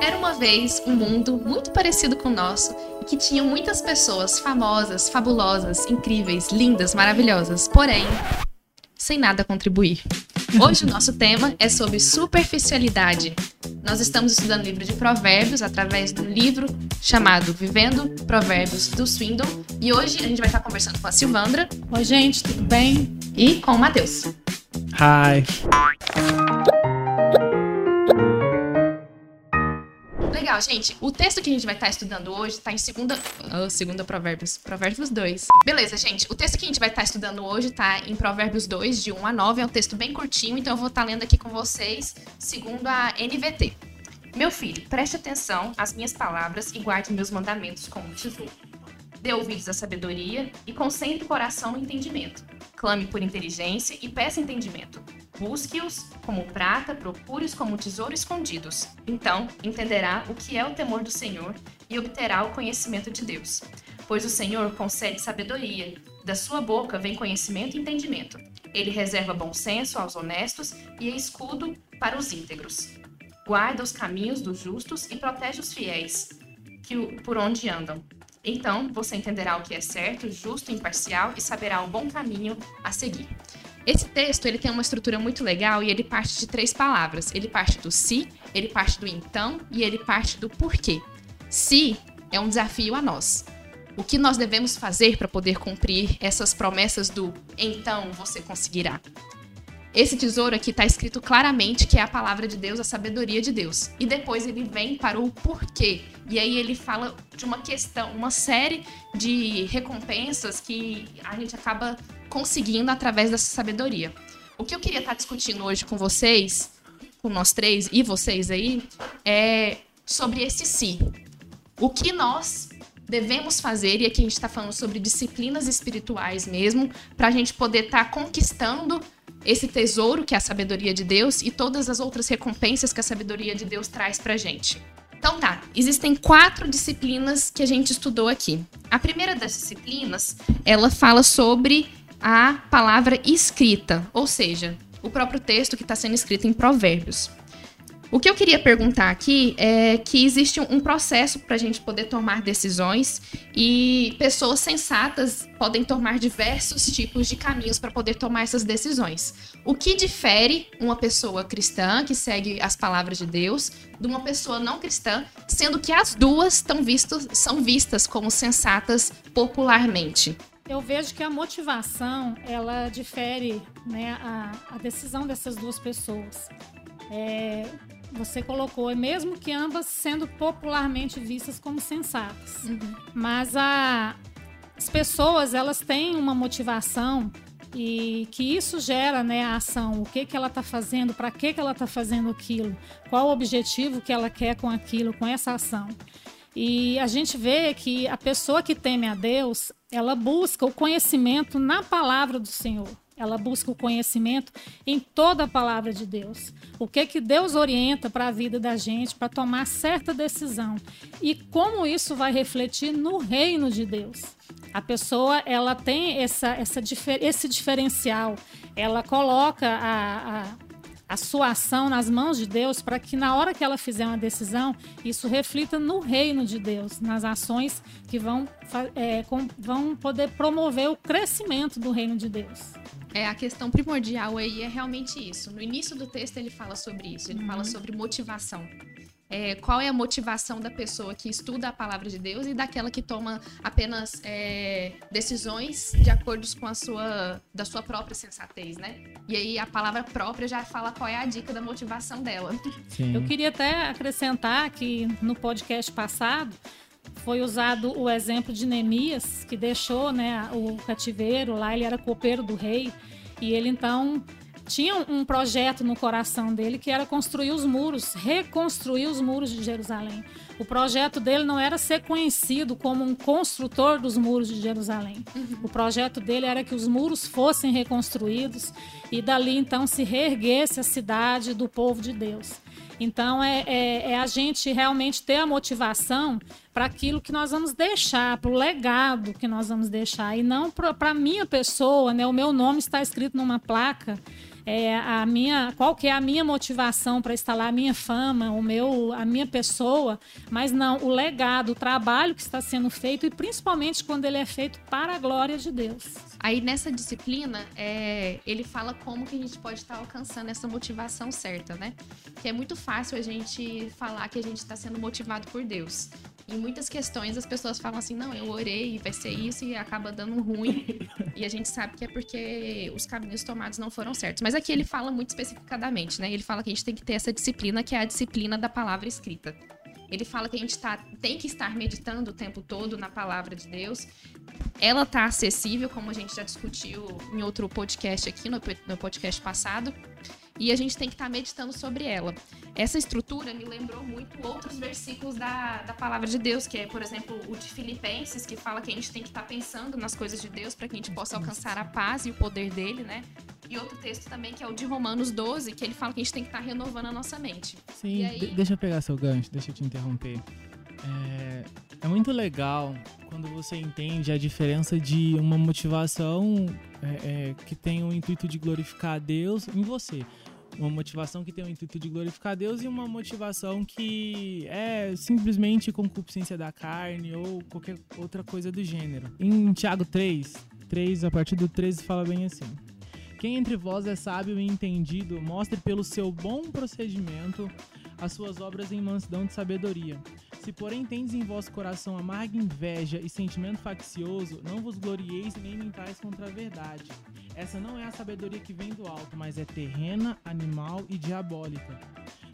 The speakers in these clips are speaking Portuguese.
Era uma vez um mundo muito parecido com o nosso e que tinha muitas pessoas famosas, fabulosas, incríveis, lindas, maravilhosas, porém, sem nada a contribuir. Hoje o nosso tema é sobre superficialidade. Nós estamos estudando o livro de Provérbios através do livro chamado Vivendo Provérbios do Swindon e hoje a gente vai estar conversando com a Silvandra. Oi, gente, tudo bem? E com o Matheus. Hi. Gente. O texto que a gente vai estar estudando hoje está em segunda, oh, segunda Provérbios, Provérbios 2. Beleza, gente. O texto que a gente vai estar estudando hoje está em Provérbios 2, de 1 a 9. É um texto bem curtinho, então eu vou estar lendo aqui com vocês, segundo a NVT. Meu filho, preste atenção às minhas palavras e guarde meus mandamentos como tesouro. Dê ouvidos à sabedoria e concentre o coração no entendimento. Clame por inteligência e peça entendimento. Busque-os como prata, procure-os como tesouro escondidos. Então entenderá o que é o temor do Senhor e obterá o conhecimento de Deus. Pois o Senhor concede sabedoria, da sua boca vem conhecimento e entendimento. Ele reserva bom senso aos honestos e é escudo para os íntegros. Guarda os caminhos dos justos e protege os fiéis, que por onde andam. Então você entenderá o que é certo, justo imparcial e saberá o bom caminho a seguir. Esse texto ele tem uma estrutura muito legal e ele parte de três palavras. Ele parte do se, ele parte do então e ele parte do porquê. Se é um desafio a nós. O que nós devemos fazer para poder cumprir essas promessas do então você conseguirá? Esse tesouro aqui está escrito claramente que é a palavra de Deus, a sabedoria de Deus. E depois ele vem para o porquê. E aí ele fala de uma questão, uma série de recompensas que a gente acaba conseguindo através dessa sabedoria. O que eu queria estar discutindo hoje com vocês, com nós três e vocês aí, é sobre esse si. O que nós devemos fazer, e aqui a gente está falando sobre disciplinas espirituais mesmo, para a gente poder estar tá conquistando esse tesouro que é a sabedoria de Deus e todas as outras recompensas que a sabedoria de Deus traz para gente. Então tá, existem quatro disciplinas que a gente estudou aqui. A primeira das disciplinas, ela fala sobre a palavra escrita, ou seja, o próprio texto que está sendo escrito em Provérbios. O que eu queria perguntar aqui é que existe um processo para a gente poder tomar decisões e pessoas sensatas podem tomar diversos tipos de caminhos para poder tomar essas decisões. O que difere uma pessoa cristã que segue as palavras de Deus de uma pessoa não cristã, sendo que as duas são vistas como sensatas popularmente? Eu vejo que a motivação ela difere né, a, a decisão dessas duas pessoas. É, você colocou, mesmo que ambas sendo popularmente vistas como sensatas. Uhum. Mas a, as pessoas, elas têm uma motivação e que isso gera né, a ação, o que, que ela está fazendo, para que, que ela está fazendo aquilo, qual o objetivo que ela quer com aquilo, com essa ação. E a gente vê que a pessoa que teme a Deus, ela busca o conhecimento na palavra do Senhor. Ela busca o conhecimento em toda a palavra de Deus. O que que Deus orienta para a vida da gente para tomar certa decisão e como isso vai refletir no reino de Deus. A pessoa ela tem essa, essa esse diferencial. Ela coloca a, a a sua ação nas mãos de Deus para que na hora que ela fizer uma decisão, isso reflita no reino de Deus, nas ações que vão, é, com, vão poder promover o crescimento do reino de Deus. É, a questão primordial aí é realmente isso. No início do texto ele fala sobre isso, ele uhum. fala sobre motivação é, qual é a motivação da pessoa que estuda a palavra de Deus e daquela que toma apenas é, decisões de acordo com a sua, da sua própria sensatez, né? E aí a palavra própria já fala qual é a dica da motivação dela. Sim. Eu queria até acrescentar que no podcast passado foi usado o exemplo de Neemias, que deixou né, o cativeiro lá, ele era copeiro do rei, e ele então tinha um projeto no coração dele que era construir os muros, reconstruir os muros de Jerusalém. O projeto dele não era ser conhecido como um construtor dos muros de Jerusalém. Uhum. O projeto dele era que os muros fossem reconstruídos e dali então se reerguesse a cidade do povo de Deus. Então é, é, é a gente realmente ter a motivação para aquilo que nós vamos deixar, para o legado que nós vamos deixar, e não para a minha pessoa, né? O meu nome está escrito numa placa é, a minha, qual que é a minha motivação para instalar a minha fama, o meu, a minha pessoa, mas não o legado, o trabalho que está sendo feito e principalmente quando ele é feito para a glória de Deus. Aí nessa disciplina, é, ele fala como que a gente pode estar alcançando essa motivação certa, né? Que é muito fácil a gente falar que a gente está sendo motivado por Deus. Em muitas questões as pessoas falam assim, não, eu orei, vai ser isso e acaba dando ruim. e a gente sabe que é porque os caminhos tomados não foram certos. Mas aqui ele fala muito especificadamente, né? Ele fala que a gente tem que ter essa disciplina, que é a disciplina da palavra escrita. Ele fala que a gente tá, tem que estar meditando o tempo todo na palavra de Deus. Ela tá acessível, como a gente já discutiu em outro podcast aqui, no, no podcast passado e a gente tem que estar tá meditando sobre ela. Essa estrutura me lembrou muito outros versículos da, da palavra de Deus, que é, por exemplo, o de Filipenses, que fala que a gente tem que estar tá pensando nas coisas de Deus para que a gente possa alcançar a paz e o poder dele, né? E outro texto também que é o de Romanos 12, que ele fala que a gente tem que estar tá renovando a nossa mente. Sim, aí... deixa eu pegar seu gancho, deixa eu te interromper. É, é muito legal quando você entende a diferença de uma motivação é, é, que tem o intuito de glorificar a Deus em você uma motivação que tem o intuito de glorificar Deus e uma motivação que é simplesmente concupiscência da carne ou qualquer outra coisa do gênero. Em Tiago 3, 3 a partir do 13 fala bem assim: Quem entre vós é sábio e entendido, mostre pelo seu bom procedimento as suas obras em mansidão de sabedoria. Se porém tendes em vosso coração amarga inveja e sentimento faccioso, não vos glorieis nem mentais contra a verdade. Essa não é a sabedoria que vem do alto, mas é terrena, animal e diabólica.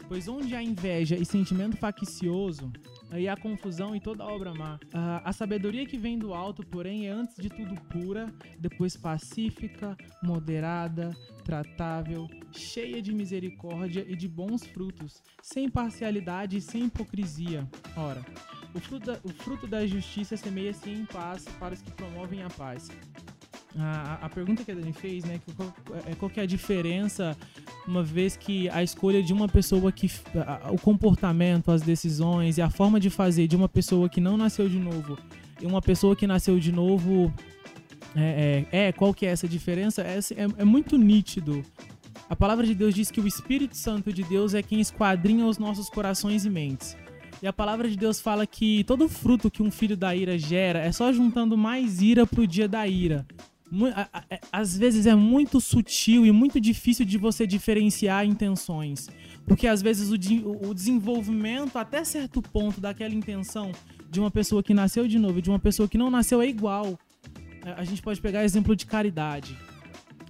Pois onde há inveja e sentimento faccioso, aí há confusão e toda obra má. Uh, a sabedoria que vem do alto, porém, é antes de tudo pura, depois pacífica, moderada, tratável, cheia de misericórdia e de bons frutos, sem parcialidade e sem hipocrisia. Ora, o fruto da, o fruto da justiça semeia-se em paz para os que promovem a paz. A, a pergunta que a Dani fez, né, qual, é, qual é a diferença, uma vez que a escolha de uma pessoa que. O comportamento, as decisões e a forma de fazer de uma pessoa que não nasceu de novo e uma pessoa que nasceu de novo. É, é, é qual que é essa diferença? É, é, é muito nítido. A palavra de Deus diz que o Espírito Santo de Deus é quem esquadrinha os nossos corações e mentes. E a palavra de Deus fala que todo fruto que um filho da ira gera é só juntando mais ira pro dia da ira às vezes é muito sutil e muito difícil de você diferenciar intenções. Porque às vezes o, o desenvolvimento, até certo ponto, daquela intenção de uma pessoa que nasceu de novo e de uma pessoa que não nasceu é igual. É, a gente pode pegar exemplo de caridade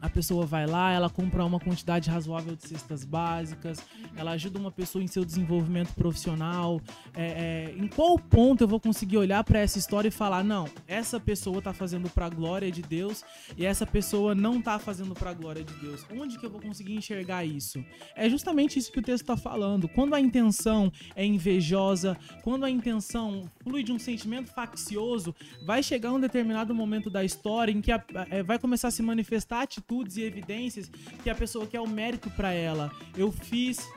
a pessoa vai lá, ela compra uma quantidade razoável de cestas básicas, ela ajuda uma pessoa em seu desenvolvimento profissional. É, é, em qual ponto eu vou conseguir olhar para essa história e falar, não, essa pessoa tá fazendo para a glória de Deus e essa pessoa não tá fazendo para a glória de Deus? Onde que eu vou conseguir enxergar isso? É justamente isso que o texto está falando. Quando a intenção é invejosa, quando a intenção flui de um sentimento faccioso, vai chegar um determinado momento da história em que a, é, vai começar a se manifestar atitude atitudes e evidências que a pessoa quer o mérito para ela. Eu fiz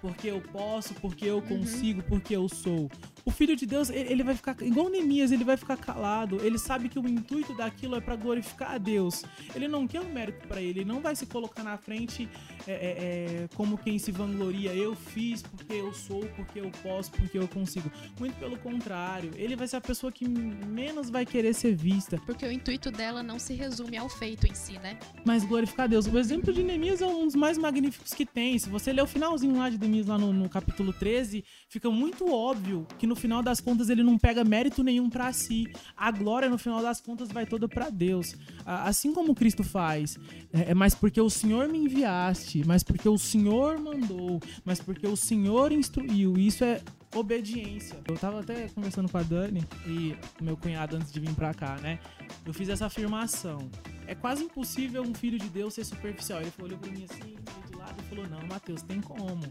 porque eu posso, porque eu uhum. consigo, uhum. porque eu sou. O filho de Deus, ele vai ficar igual Neemias, ele vai ficar calado. Ele sabe que o intuito daquilo é para glorificar a Deus. Ele não quer um mérito para ele, ele não vai se colocar na frente é, é, é, como quem se vangloria. Eu fiz porque eu sou, porque eu posso, porque eu consigo. Muito pelo contrário, ele vai ser a pessoa que menos vai querer ser vista. Porque o intuito dela não se resume ao feito em si, né? Mas glorificar a Deus. O exemplo de Neemias é um dos mais magníficos que tem. Se você ler o finalzinho lá de Neemias, lá no, no capítulo 13, fica muito óbvio que no final das contas ele não pega mérito nenhum para si. A glória no final das contas vai toda para Deus. Assim como Cristo faz. É, é mas porque o Senhor me enviaste, mas porque o Senhor mandou, mas porque o Senhor instruiu. Isso é obediência. Eu tava até conversando com a Dani e meu cunhado antes de vir pra cá, né? Eu fiz essa afirmação. É quase impossível um filho de Deus ser superficial. Ele olhou pra mim assim, de lado e falou: Não, Mateus, tem como.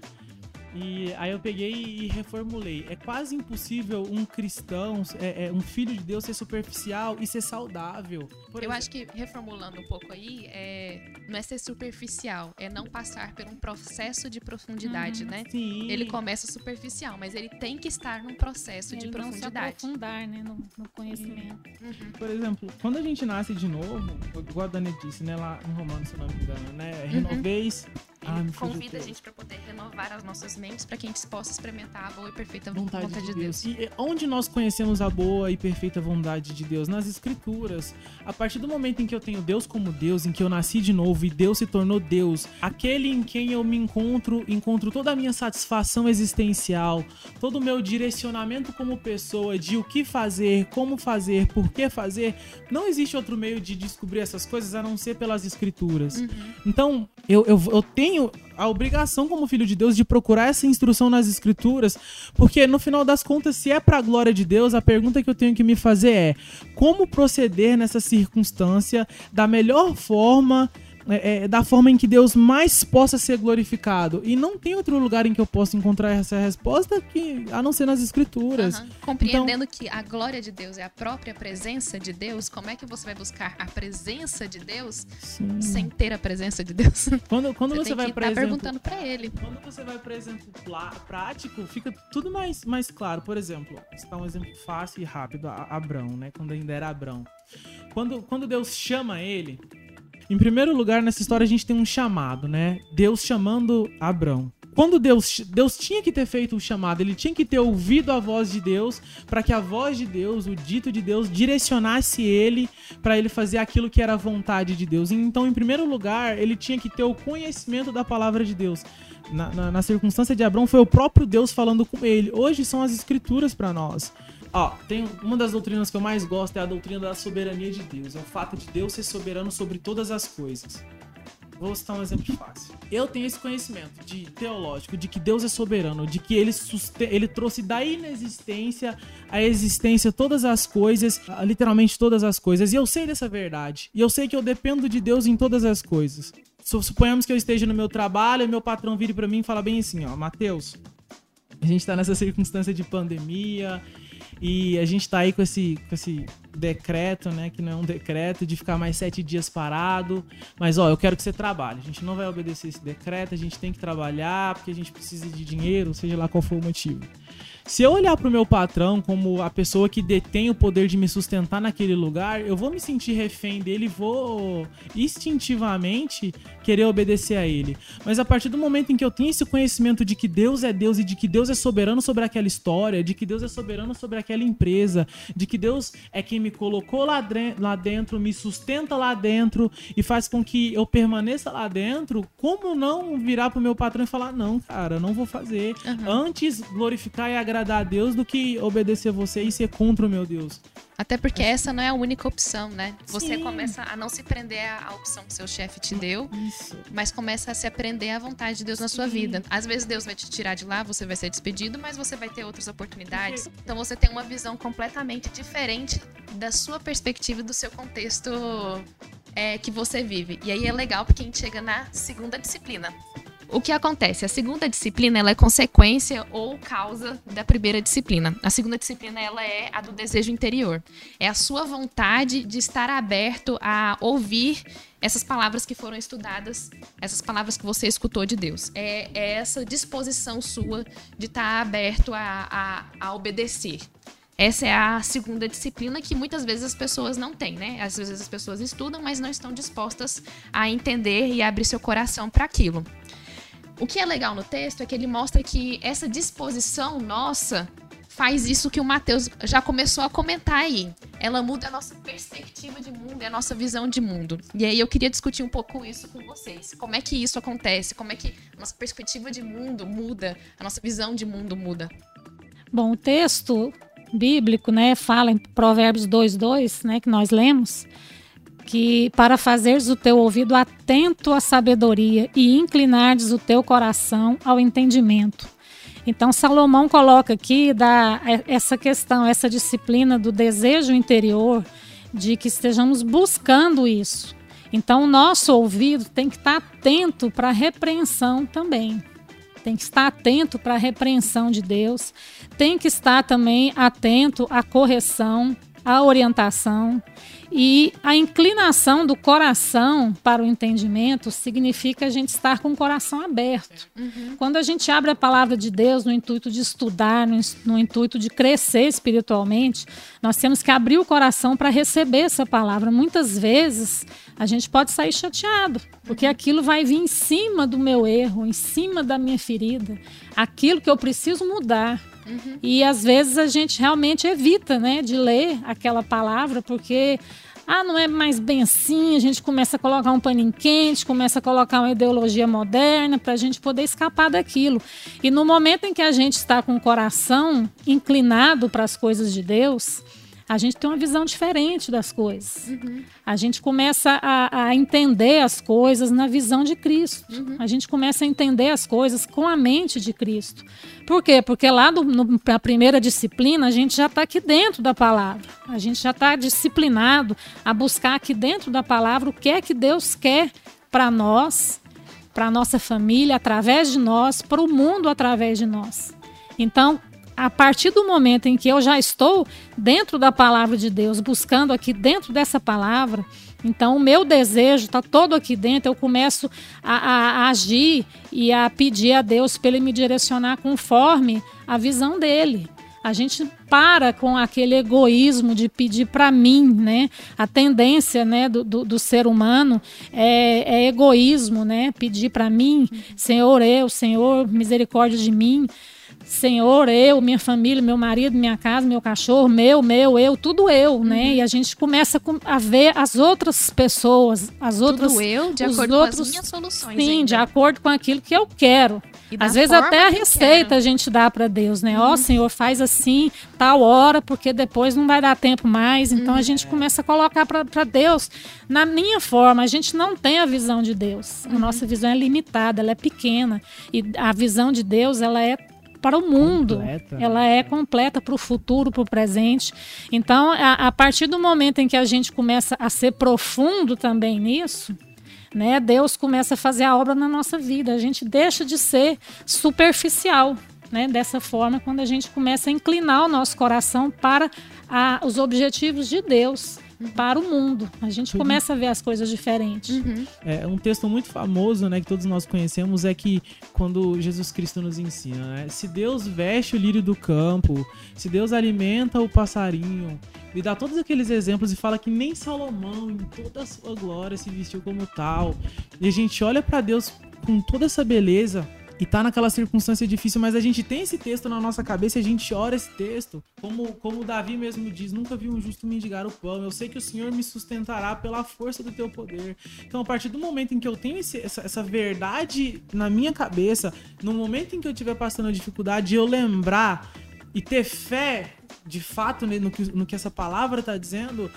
E aí eu peguei e reformulei. É quase impossível um cristão, é, é, um filho de Deus ser superficial e ser saudável. Por eu exemplo. acho que, reformulando um pouco aí, é, não é ser superficial, é não passar por um processo de profundidade, uhum, né? Sim. Ele começa superficial, mas ele tem que estar num processo ele de profundidade. Não se aprofundar, né, no, no conhecimento. Uhum. Por exemplo, quando a gente nasce de novo, igual a Dani disse, né, lá em Romanos, se não me engano, né? Uhum. Renoveis. Uhum. Ah, convida a gente para poder renovar as nossas mentes para que a gente possa experimentar a boa e perfeita vontade, vontade de, Deus. Deus. E onde nós conhecemos a boa e perfeita vontade de Deus? Nas Escrituras. A partir do momento em que eu tenho Deus como Deus, em que eu nasci de novo e Deus se tornou Deus, aquele em quem eu me encontro, encontro toda a minha satisfação existencial, todo o meu direcionamento como pessoa de o que fazer, como fazer, por que fazer, não existe outro meio de descobrir essas coisas a não ser pelas Escrituras. Uhum. Então, eu, eu, eu tenho a obrigação como filho de Deus de procurar essa instrução nas escrituras, porque no final das contas, se é para a glória de Deus, a pergunta que eu tenho que me fazer é: como proceder nessa circunstância da melhor forma é, é, da forma em que Deus mais possa ser glorificado. E não tem outro lugar em que eu possa encontrar essa resposta que a não ser nas Escrituras. Uhum. Compreendendo então, que a glória de Deus é a própria presença de Deus, como é que você vai buscar a presença de Deus sim. sem ter a presença de Deus? Quando, quando você, você vai, por exemplo, perguntando para ele. Quando você vai, por exemplo, prático, fica tudo mais, mais claro. Por exemplo, está um exemplo fácil e rápido, Abrão, né? Quando ainda era Abrão. Quando, quando Deus chama ele, em primeiro lugar, nessa história a gente tem um chamado, né? Deus chamando Abrão. Quando Deus, Deus tinha que ter feito o chamado, ele tinha que ter ouvido a voz de Deus, para que a voz de Deus, o dito de Deus, direcionasse ele para ele fazer aquilo que era a vontade de Deus. Então, em primeiro lugar, ele tinha que ter o conhecimento da palavra de Deus. Na, na, na circunstância de Abraão, foi o próprio Deus falando com ele. Hoje são as escrituras para nós. Ó, tem uma das doutrinas que eu mais gosto é a doutrina da soberania de Deus. É o fato de Deus ser soberano sobre todas as coisas. Vou citar um exemplo fácil. Eu tenho esse conhecimento de teológico de que Deus é soberano, de que ele, ele trouxe da inexistência à existência todas as coisas, literalmente todas as coisas. E eu sei dessa verdade. E eu sei que eu dependo de Deus em todas as coisas. Suponhamos que eu esteja no meu trabalho e meu patrão vire para mim e fala bem assim, ó, Mateus, a gente tá nessa circunstância de pandemia, e a gente tá aí com esse, com esse decreto, né? Que não é um decreto de ficar mais sete dias parado. Mas, ó, eu quero que você trabalhe. A gente não vai obedecer esse decreto, a gente tem que trabalhar porque a gente precisa de dinheiro, seja lá qual for o motivo. Se eu olhar para o meu patrão como a pessoa que detém o poder de me sustentar naquele lugar, eu vou me sentir refém dele e vou instintivamente querer obedecer a ele. Mas a partir do momento em que eu tenho esse conhecimento de que Deus é Deus e de que Deus é soberano sobre aquela história, de que Deus é soberano sobre aquela empresa, de que Deus é quem me colocou lá, lá dentro, me sustenta lá dentro e faz com que eu permaneça lá dentro, como não virar pro meu patrão e falar: não, cara, não vou fazer. Uhum. Antes glorificar e agradar a Deus do que obedecer você e ser contra o meu Deus. Até porque essa não é a única opção, né? Você Sim. começa a não se prender à opção que seu chefe te deu, Isso. mas começa a se aprender à vontade de Deus na sua vida. Às vezes Deus vai te tirar de lá, você vai ser despedido, mas você vai ter outras oportunidades. Então você tem uma visão completamente diferente da sua perspectiva e do seu contexto é, que você vive. E aí é legal porque a gente chega na segunda disciplina, o que acontece? A segunda disciplina ela é consequência ou causa da primeira disciplina. A segunda disciplina ela é a do desejo interior. É a sua vontade de estar aberto a ouvir essas palavras que foram estudadas, essas palavras que você escutou de Deus. É, é essa disposição sua de estar aberto a, a, a obedecer. Essa é a segunda disciplina que muitas vezes as pessoas não têm, né? Às vezes as pessoas estudam, mas não estão dispostas a entender e abrir seu coração para aquilo. O que é legal no texto é que ele mostra que essa disposição nossa faz isso que o Mateus já começou a comentar aí. Ela muda a nossa perspectiva de mundo e a nossa visão de mundo. E aí eu queria discutir um pouco isso com vocês. Como é que isso acontece? Como é que a nossa perspectiva de mundo muda? A nossa visão de mundo muda? Bom, o texto bíblico, né, fala em Provérbios 2:2, né, que nós lemos, que para fazeres o teu ouvido atento à sabedoria e inclinares o teu coração ao entendimento. Então Salomão coloca aqui da, essa questão, essa disciplina do desejo interior de que estejamos buscando isso. Então o nosso ouvido tem que estar atento para a repreensão também. tem que estar atento para a repreensão de Deus, tem que estar também atento à correção, à orientação. E a inclinação do coração para o entendimento significa a gente estar com o coração aberto. Uhum. Quando a gente abre a palavra de Deus no intuito de estudar, no, no intuito de crescer espiritualmente, nós temos que abrir o coração para receber essa palavra. Muitas vezes a gente pode sair chateado, porque aquilo vai vir em cima do meu erro, em cima da minha ferida, aquilo que eu preciso mudar. Uhum. E às vezes a gente realmente evita, né, de ler aquela palavra, porque ah, não é mais bem assim, a gente começa a colocar um paninho quente, começa a colocar uma ideologia moderna para a gente poder escapar daquilo. E no momento em que a gente está com o coração inclinado para as coisas de Deus, a gente tem uma visão diferente das coisas. Uhum. A gente começa a, a, entender as coisas na visão de Cristo. Uhum. A gente começa a entender as coisas com a mente de Cristo. Por quê? Porque lá no, no, na primeira disciplina a gente já está aqui dentro da palavra. A gente já está disciplinado a buscar aqui dentro da palavra o que é que Deus quer para nós, para a nossa família, através de nós, para o mundo através de nós. Então, a partir do momento em que eu já estou dentro da palavra de Deus, buscando aqui dentro dessa palavra, então o meu desejo está todo aqui dentro, eu começo a, a, a, agir e a pedir a Deus para Ele me direcionar conforme a visão dele. A gente para com aquele egoísmo de pedir para mim, né? A tendência, né, do, do, do ser humano é, é, egoísmo, né? Pedir para mim, Senhor, eu, Senhor, misericórdia de mim. Senhor, eu, minha família, meu marido, minha casa, meu cachorro, meu, meu, eu, tudo eu, uhum. né? E a gente começa a ver as outras pessoas, as tudo outras. Tudo eu, de acordo outros, com as minhas soluções. Sim, ainda. de acordo com aquilo que eu quero. Às vezes até a receita a gente dá para Deus, né? Ó, uhum. oh, Senhor, faz assim, tal hora, porque depois não vai dar tempo mais. Então uhum. a gente começa a colocar para Deus na minha forma. A gente não tem a visão de Deus. A uhum. nossa visão é limitada, ela é pequena. E a visão de Deus, ela é para o mundo. Completa. Ela é completa para o futuro, para o presente. Então, a, a, partir do momento em que a gente começa a ser profundo também nisso, né, Deus começa a fazer a obra na nossa vida. A gente deixa de ser superficial. Né, dessa forma, quando a gente começa a inclinar o nosso coração para a, os objetivos de Deus para o mundo. A gente começa a ver as coisas diferentes. Uhum. É um texto muito famoso, né, que todos nós conhecemos é que quando Jesus Cristo nos ensina, né, se Deus veste o lírio do campo, se Deus alimenta o passarinho, e dá todos aqueles exemplos e fala que nem Salomão, em toda a sua glória, se vestiu como tal. E a gente olha para Deus com toda essa beleza e tá naquela circunstância difícil, mas a gente tem esse texto na nossa cabeça e a gente ora esse texto. Como, como Davi mesmo diz: Nunca vi um justo mendigar o pão. Eu sei que o Senhor me sustentará pela força do teu poder. Então, a partir do momento em que eu tenho esse, essa, essa verdade na minha cabeça, no momento em que eu estiver passando dificuldade, eu lembrar e ter fé de fato no que, no que essa palavra está dizendo,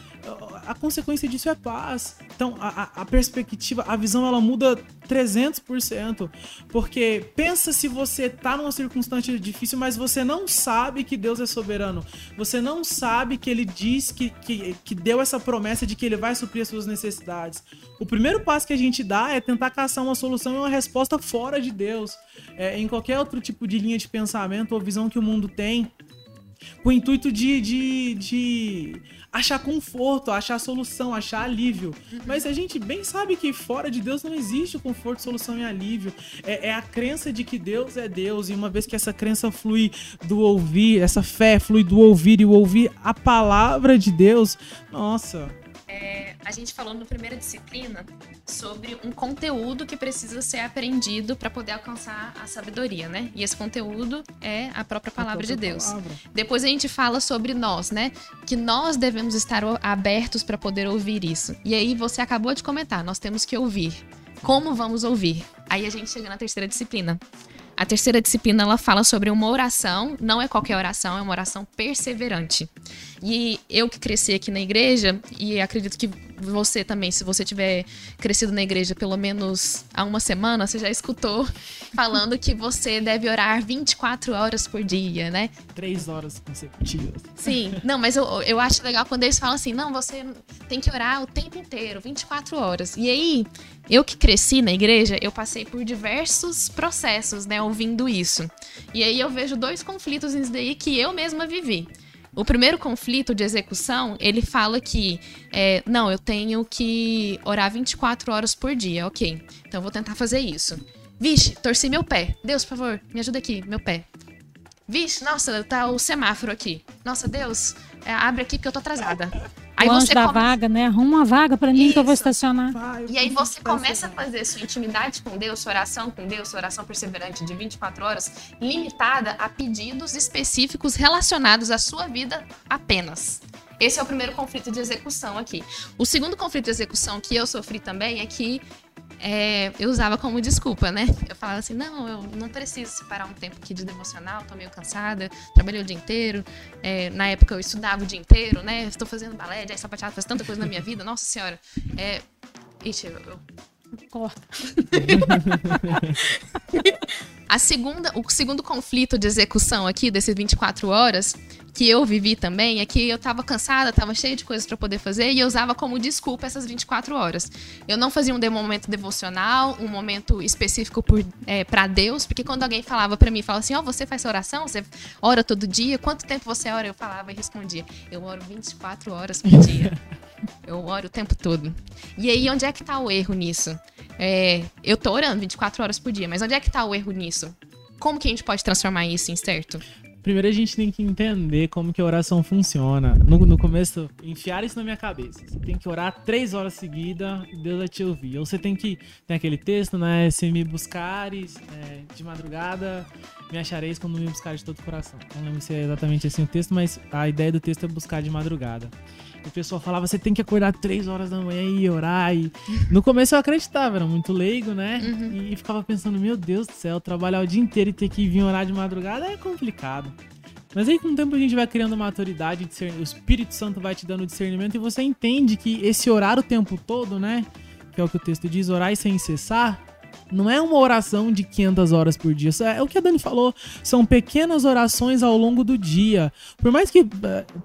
a consequência disso é paz. Então, a, a, perspectiva, a visão, ela muda 300%. Porque pensa se você tá numa circunstância difícil, mas você não sabe que Deus é soberano. Você não sabe que Ele diz que, que, que deu essa promessa de que Ele vai suprir as suas necessidades. O primeiro passo que a gente dá é tentar caçar uma solução e uma resposta fora de Deus. É, em qualquer outro tipo de linha de pensamento ou visão que o mundo tem com o intuito de, de, de achar conforto, achar solução, achar alívio. Uhum. Mas a gente bem sabe que fora de Deus não existe conforto, solução e alívio. É, é, a crença de que Deus é Deus, e uma vez que essa crença flui do ouvir, essa fé flui do ouvir e o ouvir a palavra de Deus, nossa, é, a gente falou na primeira disciplina sobre um conteúdo que precisa ser aprendido para poder alcançar a sabedoria, né? E esse conteúdo é a própria palavra a própria de Deus. Palavra. Depois a gente fala sobre nós, né? Que nós devemos estar abertos para poder ouvir isso. E aí você acabou de comentar, nós temos que ouvir. Como vamos ouvir? Aí a gente chega na terceira disciplina. A terceira disciplina ela fala sobre uma oração, não é qualquer oração, é uma oração perseverante. E eu que cresci aqui na igreja, e acredito que você também, se você tiver crescido na igreja pelo menos há uma semana, você já escutou falando que você deve orar 24 horas por dia, né? Três horas consecutivas. Sim, não, mas eu, eu acho legal quando eles falam assim: não, você tem que orar o tempo inteiro, 24 horas. E aí, eu que cresci na igreja, eu passei por diversos processos, né, ouvindo isso. E aí eu vejo dois conflitos nisso daí que eu mesma vivi. O primeiro conflito de execução, ele fala que, é, não, eu tenho que orar 24 horas por dia, ok. Então eu vou tentar fazer isso. Vixe, torci meu pé. Deus, por favor, me ajuda aqui, meu pé. Vixe, nossa, tá o semáforo aqui. Nossa, Deus, é, abre aqui porque eu tô atrasada. Aí anjo da come... vaga, né? Arruma uma vaga para mim Isso. que eu vou estacionar. Vai, e aí você começa a fazer sua intimidade com Deus, sua oração com Deus, sua oração perseverante de 24 horas, limitada a pedidos específicos relacionados à sua vida apenas. Esse é o primeiro conflito de execução aqui. O segundo conflito de execução que eu sofri também é que é, eu usava como desculpa, né? Eu falava assim, não, eu não preciso separar um tempo aqui de devocional, tô meio cansada, trabalhei o dia inteiro. É, na época eu estudava o dia inteiro, né? Estou fazendo balé, já sapateado, faz tanta coisa na minha vida, nossa senhora. É, ixi, eu, eu Corta. a segunda, o segundo conflito de execução aqui desses 24 horas que eu vivi também é que eu tava cansada, tava cheia de coisas para poder fazer e eu usava como desculpa essas 24 horas. Eu não fazia um momento devocional, um momento específico é, para Deus, porque quando alguém falava para mim, falava assim: "Ó, oh, você faz oração? Você ora todo dia? Quanto tempo você ora?" Eu falava e respondia: "Eu oro 24 horas por dia." Eu oro o tempo todo. E aí, onde é que tá o erro nisso? É, eu tô orando 24 horas por dia, mas onde é que tá o erro nisso? Como que a gente pode transformar isso em certo? Primeiro a gente tem que entender como que a oração funciona. No, no começo, enfiar isso na minha cabeça. Você tem que orar três horas seguidas e Deus vai te ouvir. Ou você tem que. Tem aquele texto, né? Se me buscares é, de madrugada, me achareis quando me buscares de todo o coração. Não lembro se é exatamente assim o texto, mas a ideia do texto é buscar de madrugada. O pessoal falava, você tem que acordar três horas da manhã e orar. E... No começo eu acreditava, era muito leigo, né? Uhum. E ficava pensando, meu Deus do céu, trabalhar o dia inteiro e ter que vir orar de madrugada é complicado. Mas aí com o tempo a gente vai criando maturidade, o Espírito Santo vai te dando discernimento e você entende que esse orar o tempo todo, né? Que é o que o texto diz, orar e sem cessar, não é uma oração de 500 horas por dia. É o que a Dani falou. São pequenas orações ao longo do dia. Por mais que uh,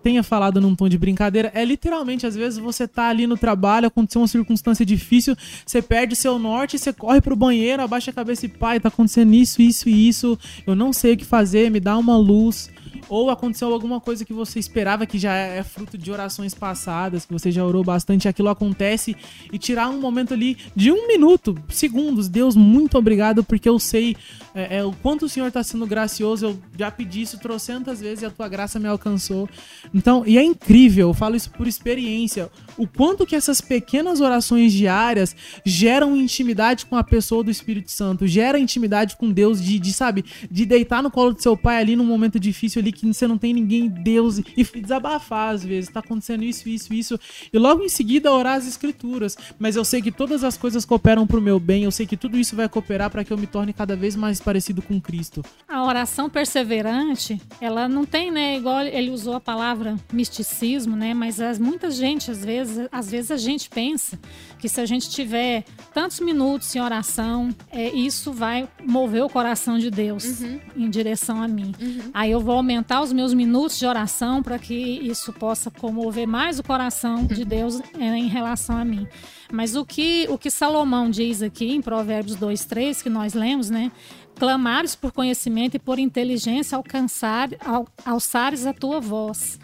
tenha falado num tom de brincadeira, é literalmente, às vezes você tá ali no trabalho, aconteceu uma circunstância difícil, você perde seu norte, você corre pro banheiro, abaixa a cabeça e pai, tá acontecendo isso, isso e isso. Eu não sei o que fazer, me dá uma luz ou aconteceu alguma coisa que você esperava que já é fruto de orações passadas, que você já orou bastante, aquilo acontece e tirar um momento ali de um minuto, segundos. Deus, muito obrigado, porque eu sei é, é, o quanto o Senhor está sendo gracioso. Eu já pedi isso trocentas vezes e a tua graça me alcançou. Então, e é incrível, eu falo isso por experiência, o quanto que essas pequenas orações diárias geram intimidade com a pessoa do Espírito Santo, gera intimidade com Deus, de, de sabe, de deitar no colo do seu pai ali num momento difícil ali que você não tem ninguém, Deus, e desabafar às vezes, tá acontecendo isso, isso, isso, e logo em seguida orar as escrituras. Mas eu sei que todas as coisas cooperam pro meu bem, eu sei que tudo isso vai cooperar para que eu me torne cada vez mais parecido com Cristo. A oração perseverante, ela não tem, né, igual ele usou a palavra misticismo, né, mas as, muita gente, às vezes, às vezes a gente pensa que se a gente tiver tantos minutos em oração, é, isso vai mover o coração de Deus uhum. em direção a mim. Uhum. Aí eu vou aumentar os meus minutos de oração para que isso possa comover mais o coração de Deus é, em relação a mim. Mas o que, o que Salomão diz aqui em Provérbios 2, 3, que nós lemos, né? Clamares por conhecimento e por inteligência alcançar, al, alçares a tua voz.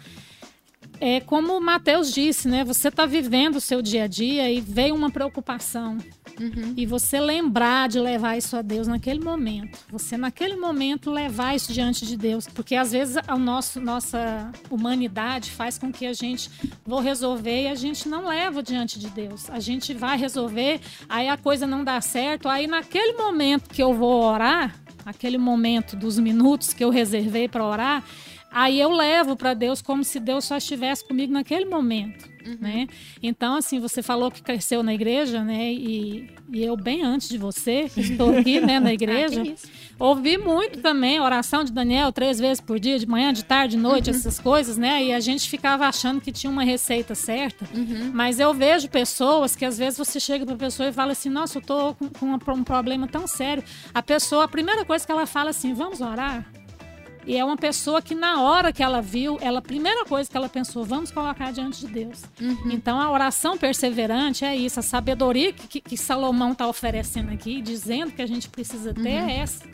É como o Mateus disse, né? Você está vivendo o seu dia a dia e veio uma preocupação. Uhum. E você lembrar de levar isso a Deus naquele momento. Você, naquele momento, levar isso diante de Deus. Porque às vezes a nosso, nossa humanidade faz com que a gente vou resolver e a gente não leva diante de Deus. A gente vai resolver, aí a coisa não dá certo. Aí naquele momento que eu vou orar, aquele momento dos minutos que eu reservei para orar, aí eu levo para Deus como se Deus só estivesse comigo naquele momento. Uhum. Né? Então, assim, você falou que cresceu na igreja, né? E, e eu, bem antes de você, que estou aqui né, na igreja, ah, ouvi muito também oração de Daniel três vezes por dia, de manhã, de tarde, de noite, uhum. essas coisas, né? E a gente ficava achando que tinha uma receita certa. Uhum. Mas eu vejo pessoas que às vezes você chega para a pessoa e fala assim: Nossa, eu tô com, com um problema tão sério. A pessoa, a primeira coisa que ela fala assim: Vamos orar? E é uma pessoa que, na hora que ela viu, ela, a primeira coisa que ela pensou, vamos colocar diante de Deus. Uhum. Então, a oração perseverante é isso. A sabedoria que, que Salomão está oferecendo aqui, dizendo que a gente precisa ter, uhum. é essa.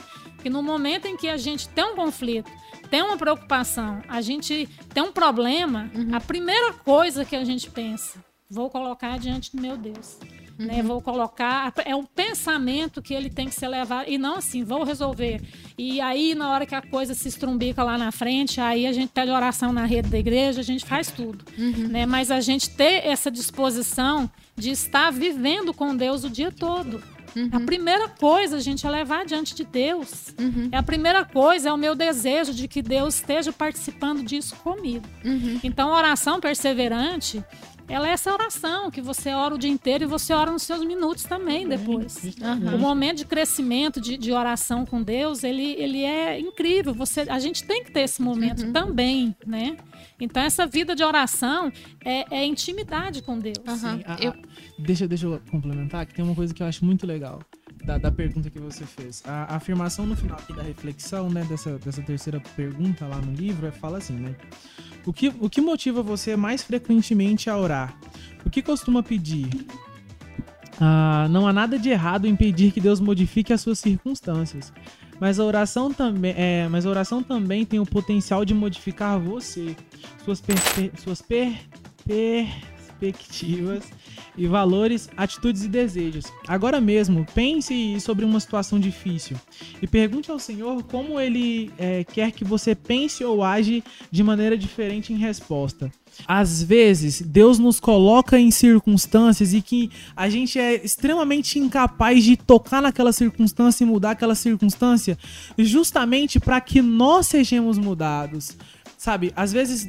Que no momento em que a gente tem um conflito, tem uma preocupação, a gente tem um problema, uhum. a primeira coisa que a gente pensa, vou colocar diante do meu Deus. Né? Uhum. Né? Vou colocar. É o pensamento que ele tem que ser levado. E não assim, vou resolver. E aí, na hora que a coisa se estrumbica lá na frente, aí a gente pede oração na rede da igreja, a gente faz tudo. Uhum. Né? Mas a gente ter essa disposição de estar vivendo com Deus o dia todo. Uhum. A primeira coisa, a gente, é levar diante de Deus. Uhum. É a primeira coisa, é o meu desejo de que Deus esteja participando disso comigo. Uhum. Então, oração perseverante ela é essa oração que você ora o dia inteiro e você ora nos seus minutos também depois. Uhum. O momento de crescimento de, de, oração com Deus, ele, ele é incrível. Você, a gente tem que ter esse momento uhum. também, né? Então essa vida de oração é, é intimidade com Deus. Uhum. Sim, a, eu... deixa, deixa eu complementar que tem uma coisa que eu acho muito legal. Da, da, pergunta que você fez. A, a, afirmação no final aqui da reflexão, né, dessa, dessa terceira pergunta lá no livro, é, fala assim, né? O que, o que motiva você mais frequentemente a orar? O que costuma pedir? Ah, não há nada de errado em pedir que Deus modifique as suas circunstâncias. Mas a oração também, é, mas a oração também tem o potencial de modificar você, suas, per, suas per, per, perspectivas e valores, atitudes e desejos. Agora mesmo, pense sobre uma situação difícil e pergunte ao Senhor como Ele é, quer que você pense ou age de maneira diferente em resposta. Às vezes, Deus nos coloca em circunstâncias e que a gente é extremamente incapaz de tocar naquela circunstância e mudar aquela circunstância, justamente para que nós sejamos mudados. Sabe, às vezes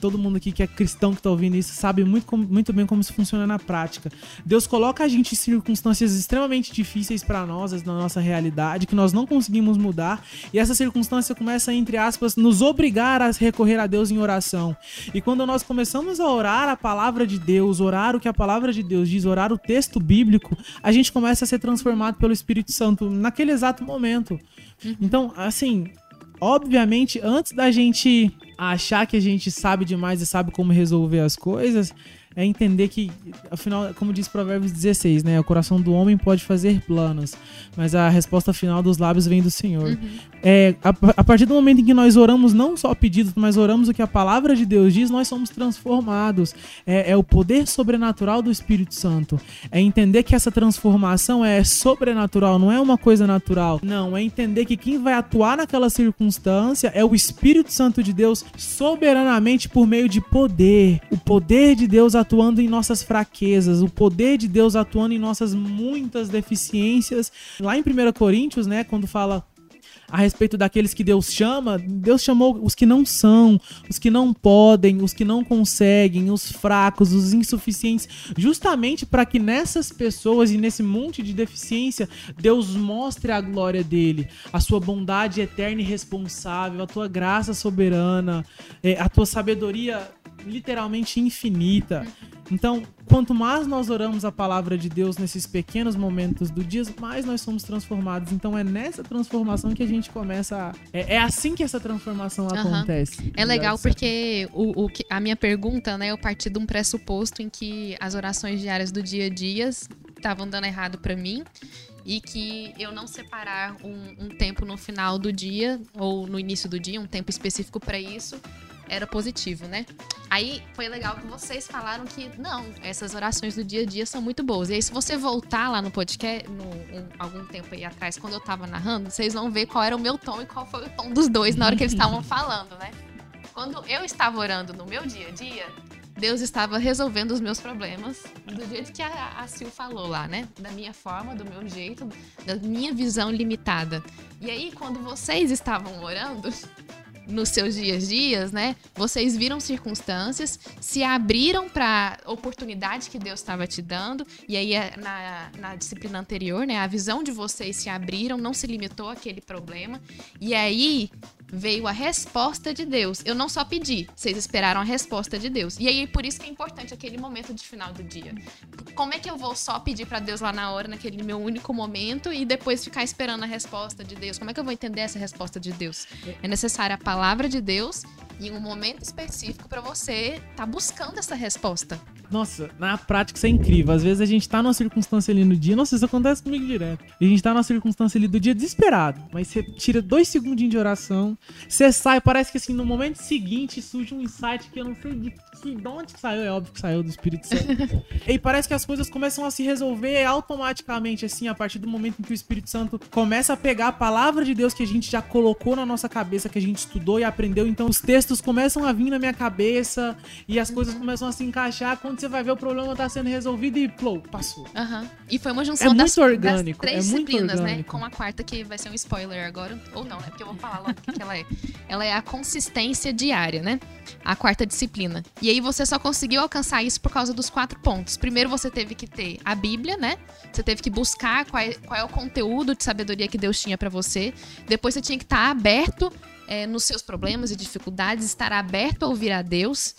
todo mundo aqui que é cristão que tá ouvindo isso sabe muito, muito bem como isso funciona na prática. Deus coloca a gente em circunstâncias extremamente difíceis para nós, na nossa realidade, que nós não conseguimos mudar, e essa circunstância começa, entre aspas, nos obrigar a recorrer a Deus em oração. E quando nós começamos a orar a palavra de Deus, orar o que a palavra de Deus diz, orar o texto bíblico, a gente começa a ser transformado pelo Espírito Santo naquele exato momento. Uhum. Então, assim, obviamente, antes da gente achar que a gente sabe demais e sabe como resolver as coisas, é entender que, afinal, como diz Provérbios 16, né? O coração do homem pode fazer planos, mas a resposta final dos lábios vem do Senhor. Uhum. É, a, a, partir do momento em que nós oramos não só pedidos, mas oramos o que a palavra de Deus diz, nós somos transformados. É, é o poder sobrenatural do Espírito Santo. É entender que essa transformação é sobrenatural, não é uma coisa natural. Não, é entender que quem vai atuar naquela circunstância é o Espírito Santo de Deus soberanamente por meio de poder. O poder de Deus atuando atuando em nossas fraquezas, o poder de Deus atuando em nossas muitas deficiências. Lá em 1 Coríntios, né, quando fala a respeito daqueles que Deus chama, Deus chamou os que não são, os que não podem, os que não conseguem, os fracos, os insuficientes, justamente para que nessas pessoas e nesse monte de deficiência, Deus mostre a glória dele, a sua bondade eterna e responsável, a tua graça soberana, é, a tua sabedoria literalmente infinita. Então, quanto mais nós oramos a palavra de Deus nesses pequenos momentos do dia, mais nós somos transformados. Então, é nessa transformação que a gente começa. A... É, é, assim que essa transformação uhum. acontece. É legal porque o, o, a minha pergunta, né, eu parti de um pressuposto em que as orações diárias do dia a dia estavam dando errado para mim e que eu não separar um, um, tempo no final do dia ou no início do dia, um tempo específico para isso, era positivo, né? Aí foi legal que vocês falaram que não, essas orações do dia a dia são muito boas. E aí, se você voltar lá no podcast, no, um, algum tempo aí atrás, quando eu tava narrando, vocês vão ver qual era o meu tom e qual foi o tom dos dois na hora que eles estavam falando, né? Quando eu estava orando no meu dia a dia, Deus estava resolvendo os meus problemas do jeito que a, a Sil falou lá, né? Da minha forma, do meu jeito, da minha visão limitada. E aí, quando vocês estavam orando, nos seus dias dias, né? Vocês viram circunstâncias, se abriram para oportunidade que Deus estava te dando, e aí é, na, na disciplina anterior, né? A visão de vocês se abriram, não se limitou àquele problema, e aí veio a resposta de Deus. Eu não só pedi, vocês esperaram a resposta de Deus. E aí por isso que é importante aquele momento de final do dia. Como é que eu vou só pedir para Deus lá na hora, naquele meu único momento e depois ficar esperando a resposta de Deus? Como é que eu vou entender essa resposta de Deus? É necessária a palavra de Deus em um momento específico para você estar tá buscando essa resposta. Nossa, na prática isso é incrível. Às vezes a gente tá numa circunstância ali no dia, nossa, isso acontece comigo direto. A gente tá numa circunstância ali do dia desesperado, mas você tira dois segundinhos de oração, você sai, parece que assim, no momento seguinte surge um insight que eu não sei de, que, de onde que saiu, é óbvio que saiu do Espírito Santo. e parece que as coisas começam a se resolver automaticamente, assim, a partir do momento em que o Espírito Santo começa a pegar a palavra de Deus que a gente já colocou na nossa cabeça, que a gente estudou e aprendeu. Então os textos começam a vir na minha cabeça e as coisas começam a se encaixar quando quando você vai ver o problema tá sendo resolvido e plou, passou. Uhum. E foi uma junção é das, orgânico, das três é disciplinas, né? Com a quarta que vai ser um spoiler agora, ou não, né? Porque eu vou falar logo o que ela é. Ela é a consistência diária, né? A quarta disciplina. E aí você só conseguiu alcançar isso por causa dos quatro pontos. Primeiro você teve que ter a Bíblia, né? Você teve que buscar qual é, qual é o conteúdo de sabedoria que Deus tinha para você. Depois você tinha que estar tá aberto é, nos seus problemas e dificuldades, estar aberto a ouvir a Deus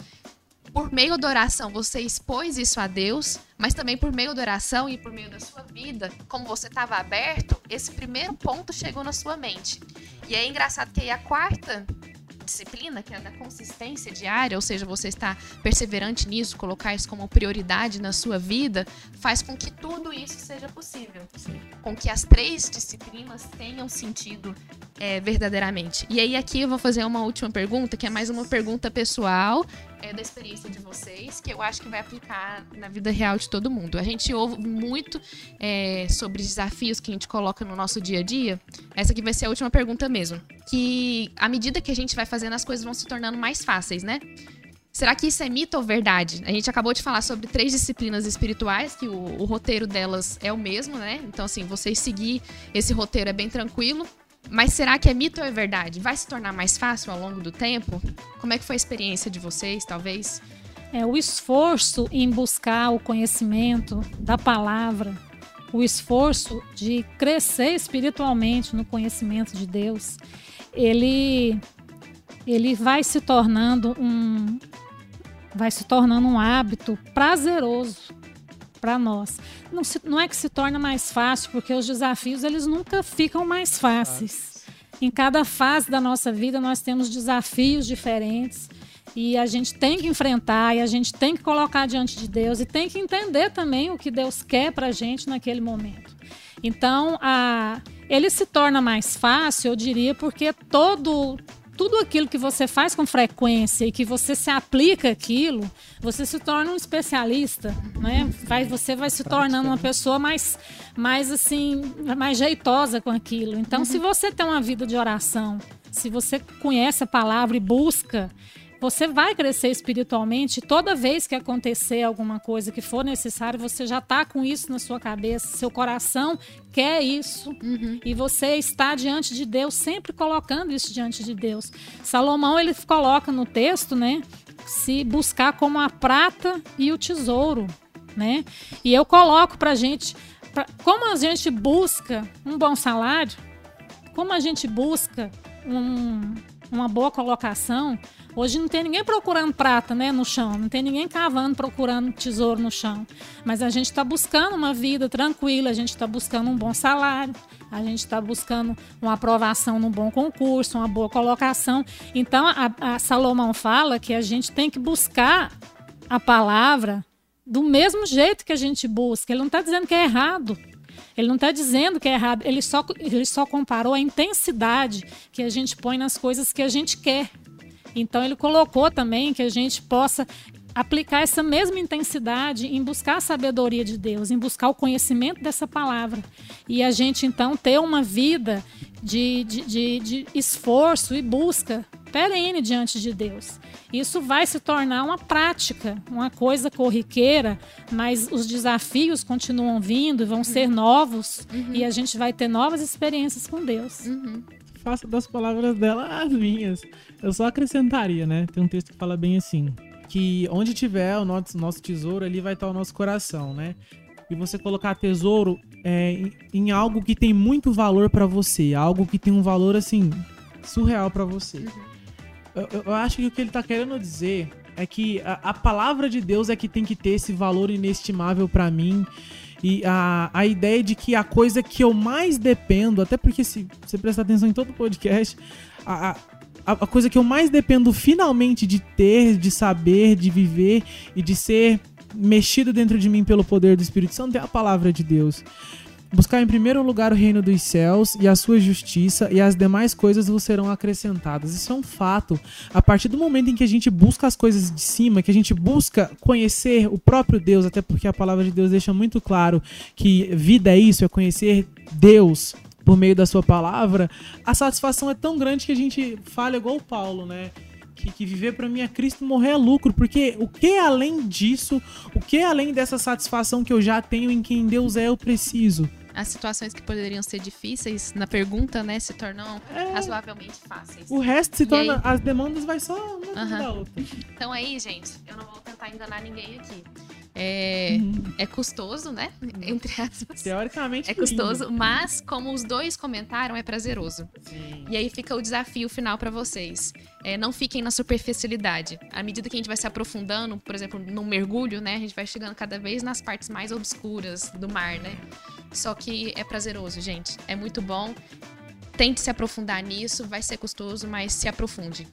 por meio da oração você expôs isso a Deus, mas também por meio da oração e por meio da sua vida, como você estava aberto, esse primeiro ponto chegou na sua mente. E é engraçado que aí a quarta disciplina, que é da consistência diária, ou seja, você está perseverante nisso, colocar isso como prioridade na sua vida, faz com que tudo isso seja possível. Sim. Com que as três disciplinas tenham sentido é, verdadeiramente. E aí aqui eu vou fazer uma última pergunta, que é mais uma pergunta pessoal é, da experiência de vocês, que eu acho que vai aplicar na vida real de todo mundo. A gente ouve muito é, sobre desafios que a gente coloca no nosso dia a dia. Essa aqui vai ser a última pergunta mesmo. Que à medida que a gente vai fazendo, as coisas vão se tornando mais fáceis, né? Será que isso é mito ou verdade? A gente acabou de falar sobre três disciplinas espirituais, que o, o roteiro delas é o mesmo, né? Então, assim, vocês seguir esse roteiro é bem tranquilo. Mas será que é mito ou é verdade? Vai se tornar mais fácil ao longo do tempo? Como é que foi a experiência de vocês, talvez? É o esforço em buscar o conhecimento da palavra, o esforço de crescer espiritualmente no conhecimento de Deus, ele ele vai se tornando um vai se tornando um hábito prazeroso para nós. Não, se, não é que se torna mais fácil, porque os desafios eles nunca ficam mais fáceis. Em cada fase da nossa vida nós temos desafios diferentes e a gente tem que enfrentar e a gente tem que colocar diante de Deus e tem que entender também o que Deus quer para a gente naquele momento. Então, a, ele se torna mais fácil, eu diria, porque todo tudo aquilo que você faz com frequência e que você se aplica aquilo, você se torna um especialista, né? Vai, você vai se tornando uma pessoa mais, mais assim, mais jeitosa com aquilo. Então, uhum. se você tem uma vida de oração, se você conhece a palavra e busca você vai crescer espiritualmente. Toda vez que acontecer alguma coisa que for necessário, você já está com isso na sua cabeça. Seu coração quer isso. Uhum. E você está diante de Deus, sempre colocando isso diante de Deus. Salomão, ele coloca no texto, né? Se buscar como a prata e o tesouro, né? E eu coloco para gente, pra, como a gente busca um bom salário, como a gente busca um, uma boa colocação, Hoje não tem ninguém procurando prata né, no chão, não tem ninguém cavando procurando tesouro no chão. Mas a gente está buscando uma vida tranquila, a gente está buscando um bom salário, a gente está buscando uma aprovação num bom concurso, uma boa colocação. Então a, a Salomão fala que a gente tem que buscar a palavra do mesmo jeito que a gente busca. Ele não está dizendo que é errado. Ele não está dizendo que é errado, ele só, ele só comparou a intensidade que a gente põe nas coisas que a gente quer. Então ele colocou também que a gente possa aplicar essa mesma intensidade em buscar a sabedoria de Deus, em buscar o conhecimento dessa palavra. E a gente então ter uma vida de, de, de, de esforço e busca perene diante de Deus. Isso vai se tornar uma prática, uma coisa corriqueira, mas os desafios continuam vindo, vão ser novos uhum. e a gente vai ter novas experiências com Deus. Uhum. Faço das palavras dela as minhas. Eu só acrescentaria, né? Tem um texto que fala bem assim: que onde tiver o nosso, nosso tesouro, ali vai estar o nosso coração, né? E você colocar tesouro é, em, em algo que tem muito valor para você, algo que tem um valor assim surreal para você. Eu, eu, acho que o que ele tá querendo dizer é que a, a palavra de Deus é que tem que ter esse valor inestimável para mim. E a, a ideia de que a coisa que eu mais dependo, até porque se você prestar atenção em todo podcast, a, a, a coisa que eu mais dependo finalmente de ter, de saber, de viver e de ser mexido dentro de mim pelo poder do Espírito Santo é a palavra de Deus. Buscar em primeiro lugar o reino dos céus e a sua justiça, e as demais coisas vos serão acrescentadas. Isso é um fato. A partir do momento em que a gente busca as coisas de cima, que a gente busca conhecer o próprio Deus, até porque a palavra de Deus deixa muito claro que vida é isso, é conhecer Deus por meio da sua palavra, a satisfação é tão grande que a gente fala igual o Paulo, né? que, que viver para mim é Cristo morrer é lucro, porque o que além disso, o que além dessa satisfação que eu já tenho em quem Deus é, eu preciso? As situações que poderiam ser difíceis na pergunta, né, se tornam é. razoavelmente fáceis. O resto se torna. Aí... As demandas vai só uma uhum. da outra. Então aí, gente, eu não vou tentar enganar ninguém aqui. É, uhum. é custoso, né? Entre aspas. Teoricamente. É custoso, lindo. mas como os dois comentaram, é prazeroso. Sim. E aí fica o desafio final para vocês. É, não fiquem na superficialidade. À medida que a gente vai se aprofundando, por exemplo, no mergulho, né? A gente vai chegando cada vez nas partes mais obscuras do mar, né? Só que é prazeroso, gente. É muito bom. Tente se aprofundar nisso, vai ser custoso, mas se aprofunde.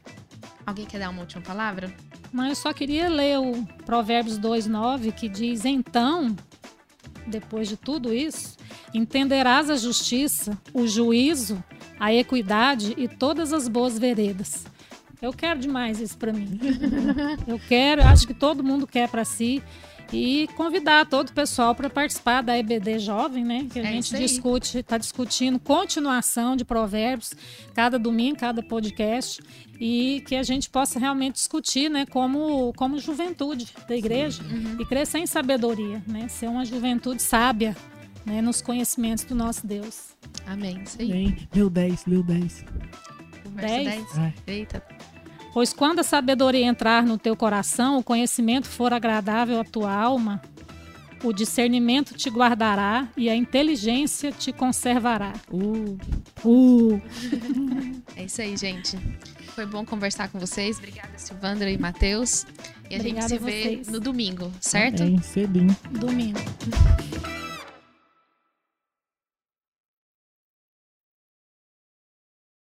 Alguém quer dar uma última palavra? Mas eu só queria ler o Provérbios 2:9 que diz: "Então, depois de tudo isso, entenderás a justiça, o juízo, a equidade e todas as boas veredas." Eu quero demais isso para mim. eu quero, acho que todo mundo quer para si e convidar todo o pessoal para participar da EBD Jovem, né? Que a é gente discute, está discutindo continuação de provérbios cada domingo, cada podcast e que a gente possa realmente discutir, né? Como como juventude da igreja uhum. e crescer em sabedoria, né? Ser uma juventude sábia, né? Nos conhecimentos do nosso Deus. Amém. Isso aí. Amém. Leu 10, leu 10. 10? É. Eita. Pois quando a sabedoria entrar no teu coração, o conhecimento for agradável à tua alma, o discernimento te guardará e a inteligência te conservará. Uh. Uh. é isso aí, gente. Foi bom conversar com vocês. Obrigada, Silvandra e Matheus. E a Obrigada gente se vê no domingo, certo? É, cedinho. Domingo.